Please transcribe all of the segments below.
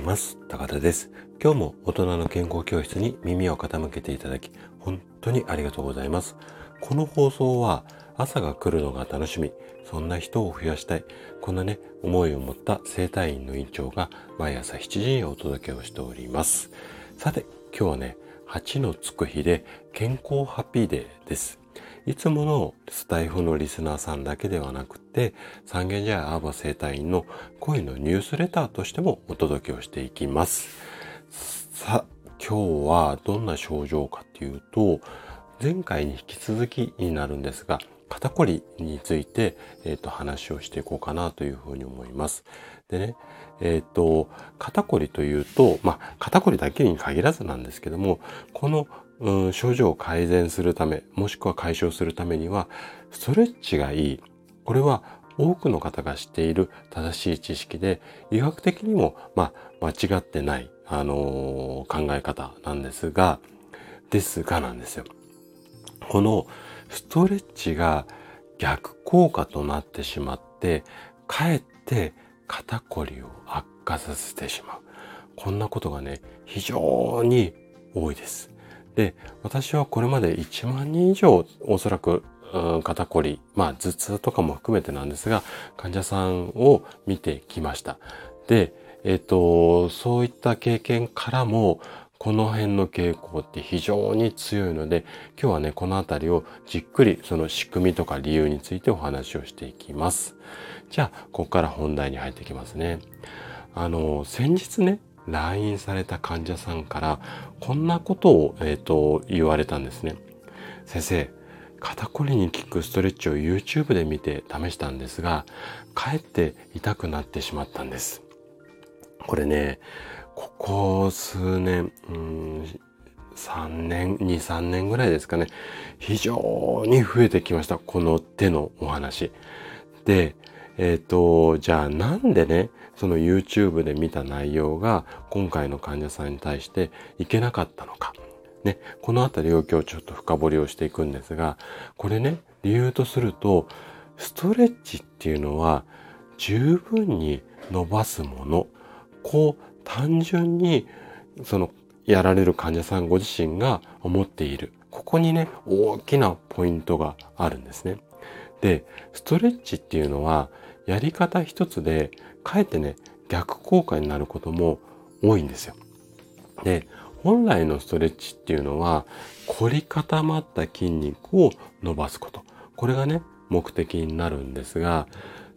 います。高田です。今日も大人の健康教室に耳を傾けていただき、本当にありがとうございます。この放送は朝が来るのが楽しみ、そんな人を増やしたい、こんなね、思いを持った生体院の院長が毎朝7時にお届けをしております。さて、今日はね、8のつく日で健康ハッピーデーです。いつものスタイフのリスナーさんだけではなくて、三軒茶屋アーバ生態院の声のニュースレターとしてもお届けをしていきます。さあ、今日はどんな症状かっていうと、前回に引き続きになるんですが、肩こりについて、えっ、ー、と、話をしていこうかなというふうに思います。でね、えっ、と、肩こりというと、まあ、肩こりだけに限らずなんですけども、このうん、症状を改善するため、もしくは解消するためには、ストレッチがいい。これは多くの方が知っている正しい知識で、医学的にも、まあ、間違ってない、あのー、考え方なんですが、ですがなんですよ。このストレッチが逆効果となってしまって、かえって肩こりを悪化させてしまう。こんなことがね、非常に多いです。で、私はこれまで1万人以上おそらく、うん、肩こり、まあ頭痛とかも含めてなんですが、患者さんを見てきました。で、えっ、ー、と、そういった経験からも、この辺の傾向って非常に強いので、今日はね、このあたりをじっくりその仕組みとか理由についてお話をしていきます。じゃあ、ここから本題に入っていきますね。あの、先日ね、来院された患者さんからこんなことを、えーと、言われたんですね。先生、肩こりに効くストレッチを YouTube で見て試したんですが、かえって痛くなってしまったんです。これね、ここ数年、うん3年、2、3年ぐらいですかね。非常に増えてきました。この手のお話。で、えっ、ー、と、じゃあなんでね、その YouTube で見た内容が今回の患者さんに対していけなかったのか。ね、このあたりを今日ちょっと深掘りをしていくんですが、これね、理由とすると、ストレッチっていうのは十分に伸ばすもの。こう単純にそのやられる患者さんご自身が思っている。ここにね、大きなポイントがあるんですね。で、ストレッチっていうのはやり方一つでかえってね、逆効果になることも多いんですよ。で、本来のストレッチっていうのは、凝り固まった筋肉を伸ばすこと。これがね、目的になるんですが、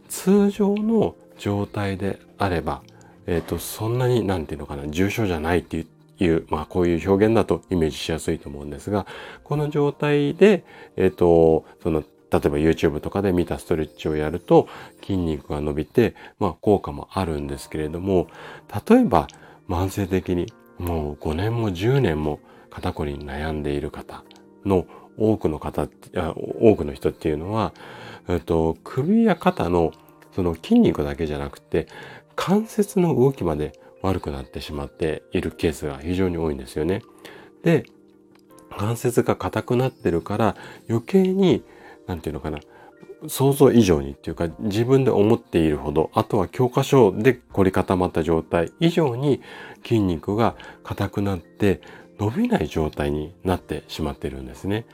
通常の状態であれば、えっ、ー、と、そんなに、なんていうのかな、重症じゃないっていう、まあ、こういう表現だとイメージしやすいと思うんですが、この状態で、えっ、ー、と、その例えば YouTube とかで見たストレッチをやると筋肉が伸びて、まあ効果もあるんですけれども、例えば慢性的にもう5年も10年も肩こりに悩んでいる方の多くの方、多くの人っていうのは、えっと、首や肩のその筋肉だけじゃなくて関節の動きまで悪くなってしまっているケースが非常に多いんですよね。で、関節が硬くなってるから余計になんていうのかな、想像以上にっていうか自分で思っているほど、あとは教科書で凝り固まった状態以上に筋肉が硬くなって伸びない状態になってしまってるんですね。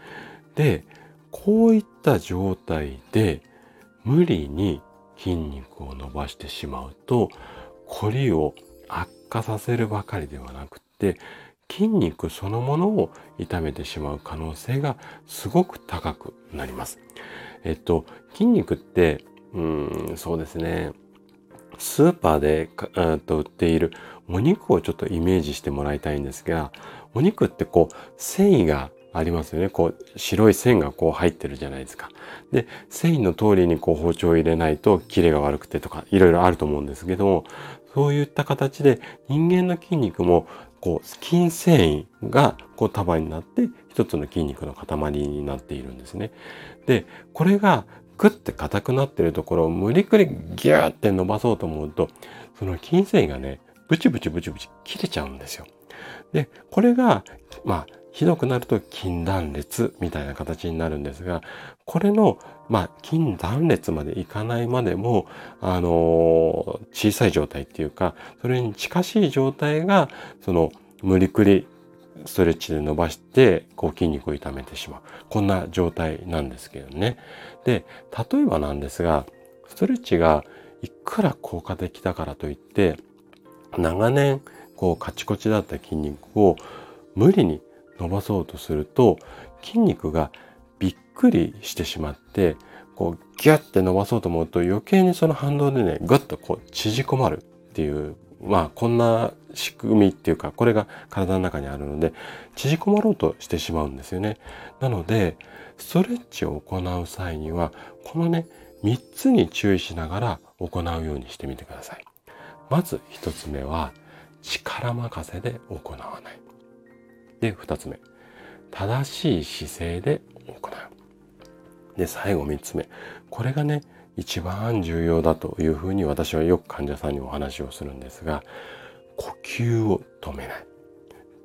で、こういった状態で無理に筋肉を伸ばしてしまうと、凝りを悪化させるばかりではなくて、筋肉そのものを痛めてしまう可能性がすごく高くなります。えっと、筋肉って、うん、そうですね。スーパーでと売っているお肉をちょっとイメージしてもらいたいんですが、お肉ってこう、繊維がありますよね。こう、白い線がこう入ってるじゃないですか。で、繊維の通りにこう包丁を入れないとキレが悪くてとか、いろいろあると思うんですけども、そういった形で人間の筋肉もこう、筋繊維がこう束になって一つの筋肉の塊になっているんですね。で、これがグッて硬くなってるところを無理くりギューって伸ばそうと思うと、その筋繊維がね、ブチブチブチブチ切れちゃうんですよ。で、これが、まあ、ひどくなると筋断裂みたいな形になるんですが、これのまあ、筋断裂までいかないまでも、あの小さい状態っていうか、それに近しい状態が、その、無理くりストレッチで伸ばして、こう筋肉を痛めてしまう。こんな状態なんですけどね。で、例えばなんですが、ストレッチがいくら効果的だからといって、長年、こうカチコチだった筋肉を無理に伸ばそうとすると、筋肉がびっくりしてしまって、こうギュッて伸ばそうと思うと余計にその反動でね、ぐっとこう縮こまるっていうまあこんな仕組みっていうかこれが体の中にあるので縮こまろうとしてしまうんですよね。なのでストレッチを行う際にはこのね3つに注意しながら行うようにしてみてください。まず1つ目は力任せで行わない。で2つ目正しい姿勢で行う。で最後3つ目これがね一番重要だというふうに私はよく患者さんにお話をするんですが呼吸を止めない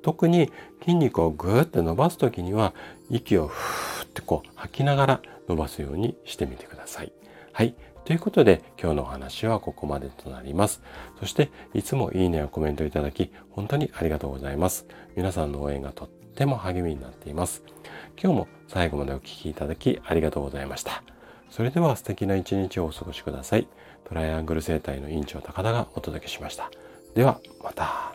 特に筋肉をぐーって伸ばす時には息をふーってこう吐きながら伸ばすようにしてみてください。はい。ということで今日のお話はここまでとなります。そしていつもいいねやコメントいただき本当にありがとうございます。皆さんの応援がとっても励みになっています。今日も最後までお聴きいただきありがとうございました。それでは素敵な一日をお過ごしください。トライアングル生態の院長高田がお届けしました。ではまた。